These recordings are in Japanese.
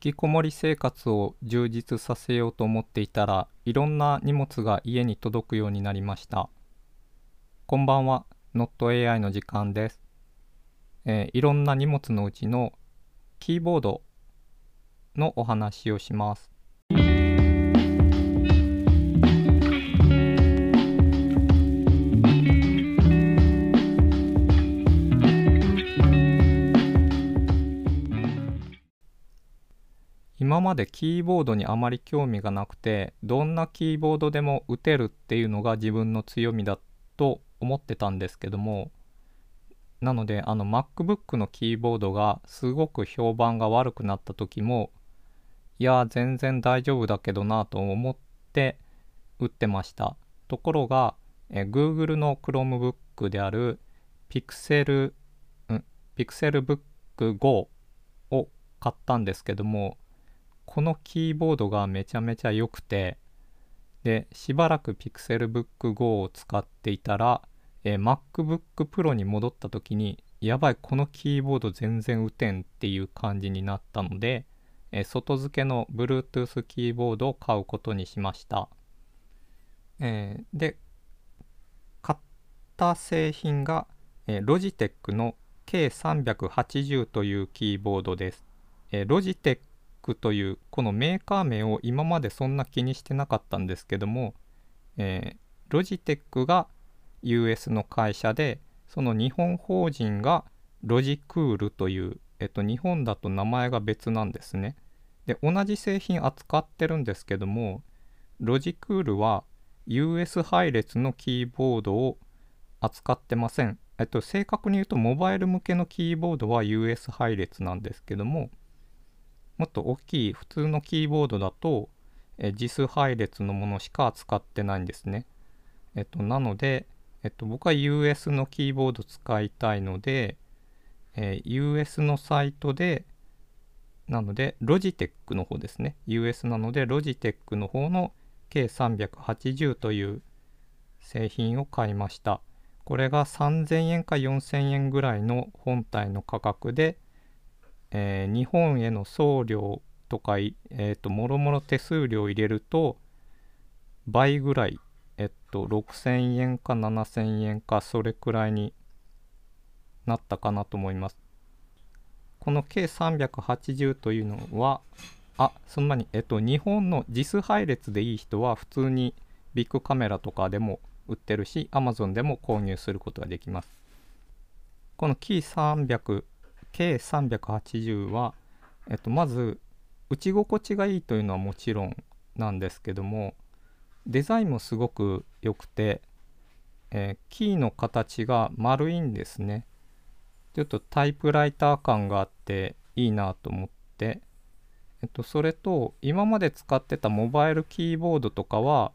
きこもり生活を充実させようと思っていたらいろんな荷物が家に届くようになりました。こんばんは。NotAI の時間です、えーいろんな荷物のうちのキーボードのお話をします。今までキーボードにあまり興味がなくてどんなキーボードでも打てるっていうのが自分の強みだと思ってたんですけどもなのであの MacBook のキーボードがすごく評判が悪くなった時もいや全然大丈夫だけどなと思って打ってました。ところがえ Google の Chromebook である Pixel ん Pixelbook Go を買ったんですけどもこのキーボードがめちゃめちゃ良くてでしばらく Pixelbook Go を使っていたら、えー MacBook Pro に戻った時にやばいこのキーボード全然打てんっていう感じになったので、え外付けの Bluetooth キーボードを買うことにしました、えーで買った製品が、えー、Logitech の K380 というキーボードです、えー、というこのメーカー名を今までそんな気にしてなかったんですけども、えー、ロジテックが US の会社でその日本法人がロジクールという、えっと、日本だと名前が別なんですね。で同じ製品扱ってるんですけどもロジクールは US 配列のキーボードを扱ってません。えっと、正確に言うとモバイル向けのキーボードは US 配列なんですけどももっと大きい普通のキーボードだと、え JIS 配列のものしか扱ってないんですね。えっと、なので、えっと、僕は US のキーボード使いたいので、えー US のサイトで、なので、Logitech の方ですね。US なので、Logitech の方の K380 という製品を買いました。これが3000円か4000円ぐらいの本体の価格で、えー日本への送料とか、えー、ともろもろ手数料入れると倍ぐらい、えっと、6000円か7000円かそれくらいになったかなと思います。この K380 というのは、あ、そんなに、えっと、日本の JIS 配列でいい人は普通にビッグカメラとかでも売ってるし、Amazon でも購入することができます。この K380 は、えっと、まず打ち心地がいいというのはもちろんなんですけどもデザインもすごく良くて、えーキーの形が丸いんですね。ちょっとタイプライター感があっていいなと思って、えっと、それと今まで使ってたモバイルキーボードとかは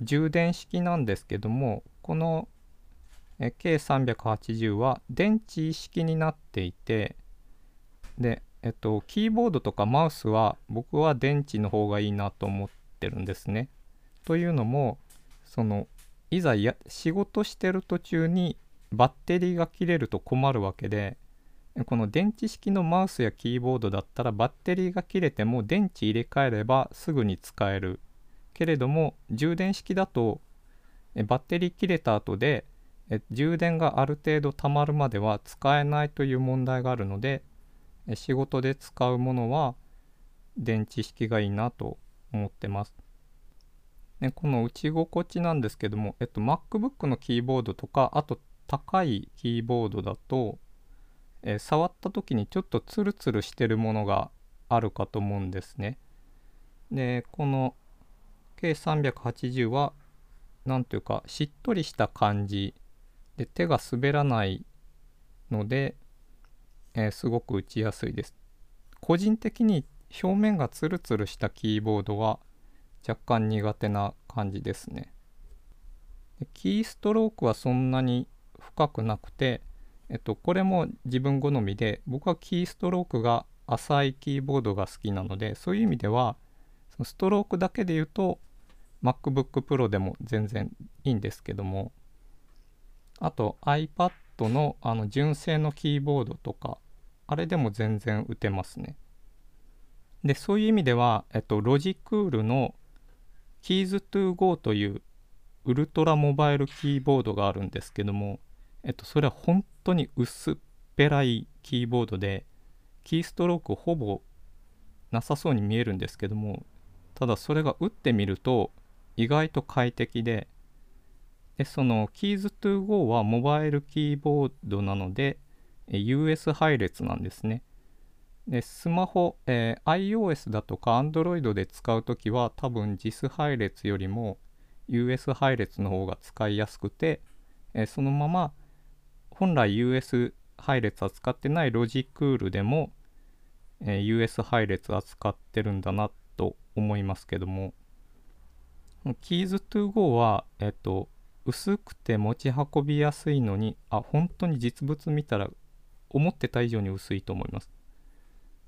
充電式なんですけどもこのえ K380 は電池式になっていてでえっとキーボードとかマウスは僕は電池の方がいいなと思ってるんですね。というのもそのいざや仕事してる途中にバッテリーが切れると困るわけでこの電池式のマウスやキーボードだったらバッテリーが切れても電池入れ替えればすぐに使えるけれども充電式だとバッテリー切れた後でえ充電がある程度たまるまでは使えないという問題があるのでえ仕事で使うものは電池式がいいなと思ってます。ね、この打ち心地なんですけども、えっと、MacBook のキーボードとかあと高いキーボードだと、え触った時にちょっとツルツルしてるものがあるかと思うんですね。でこの K380 はなんというかしっとりした感じで手が滑らないので、えーすごく打ちやすいです。個人的に表面がツルツルしたキーボードは若干苦手な感じですね。でキーストロークはそんなに深くなくて、えっと、これも自分好みで僕はキーストロークが浅いキーボードが好きなのでそういう意味ではそのストロークだけで言うと MacBook Pro でも全然いいんですけどもあと iPad のあの純正のキーボードとかあれでも全然打てますね。でそういう意味では、えっと、ロジクールの Keys to Go というウルトラモバイルキーボードがあるんですけども、えっと、それは本当に薄っぺらいキーボードでキーストロークほぼなさそうに見えるんですけどもただそれが打ってみると意外と快適ででその Keys to Go はモバイルキーボードなので US 配列なんですね。でスマホ、えー、iOS だとか Android で使うときは多分 JIS 配列よりも US 配列の方が使いやすくて、えー、そのまま本来 US 配列扱ってないロジクールでも、えー、US 配列扱ってるんだなと思いますけども Keys to Go は、えっ、と、薄くて持ち運びやすいのにあ本当に実物見たら思ってた以上に薄いと思います。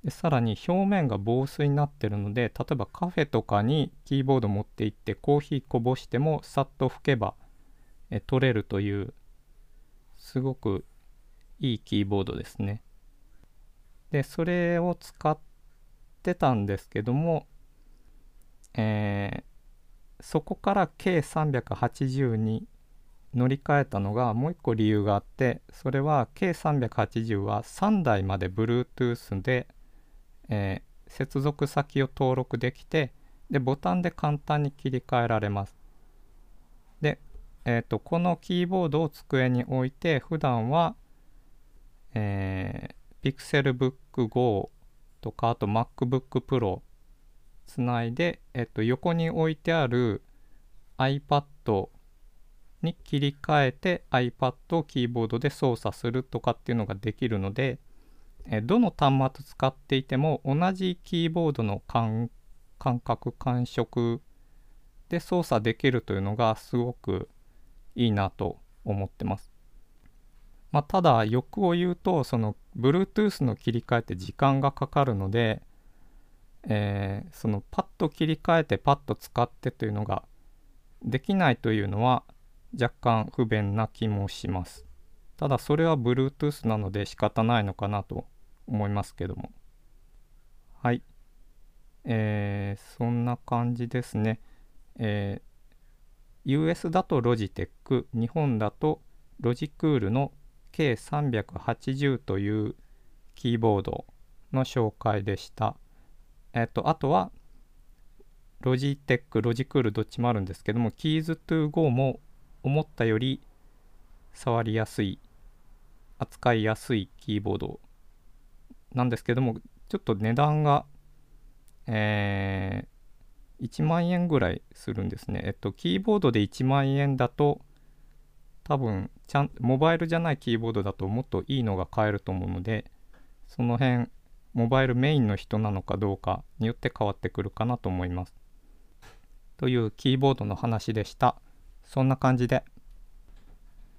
でさらに表面が防水になってるので例えばカフェとかにキーボード持って行ってコーヒーこぼしてもさっと拭けばえ取れるというすごくいいキーボードですね。でそれを使ってたんですけども、そこから K380 に乗り換えたのがもう一個理由があってそれは K380 は3台まで Bluetooth でえー、接続先を登録できてでボタンで簡単に切り替えられます。で、えーと、このキーボードを机に置いて普段は、えー、Pixelbook Go とかあと MacBook Pro つないで、えーと、横に置いてある iPad に切り替えて iPad をキーボードで操作するとかっていうのができるのでえどの端末使っていても同じキーボードの感覚感触で操作できるというのがすごくいいなと思ってます。まあ、ただ欲を言うとその Bluetooth の切り替えって時間がかかるので、えー、そのパッと切り替えてパッと使ってというのができないというのは若干不便な気もします。ただそれは Bluetooth なので仕方ないのかなと思いますけども。はい、えー、そんな感じですね、えー、US だとロジテック日本だとロジクールの K380 というキーボードの紹介でした。えっ、とあとはロジテックロジクールどっちもあるんですけども Keys to Go も思ったより触りやすい扱いやすいキーボードなんですけどもちょっと値段がえー、1万円ぐらいするんですね。えっと、キーボードで1万円だと、多分ちゃん、モバイルじゃないキーボードだともっといいのが買えると思うので、その辺、モバイルメインの人なのかどうかによって変わってくるかなと思います。というキーボードの話でした。そんな感じで。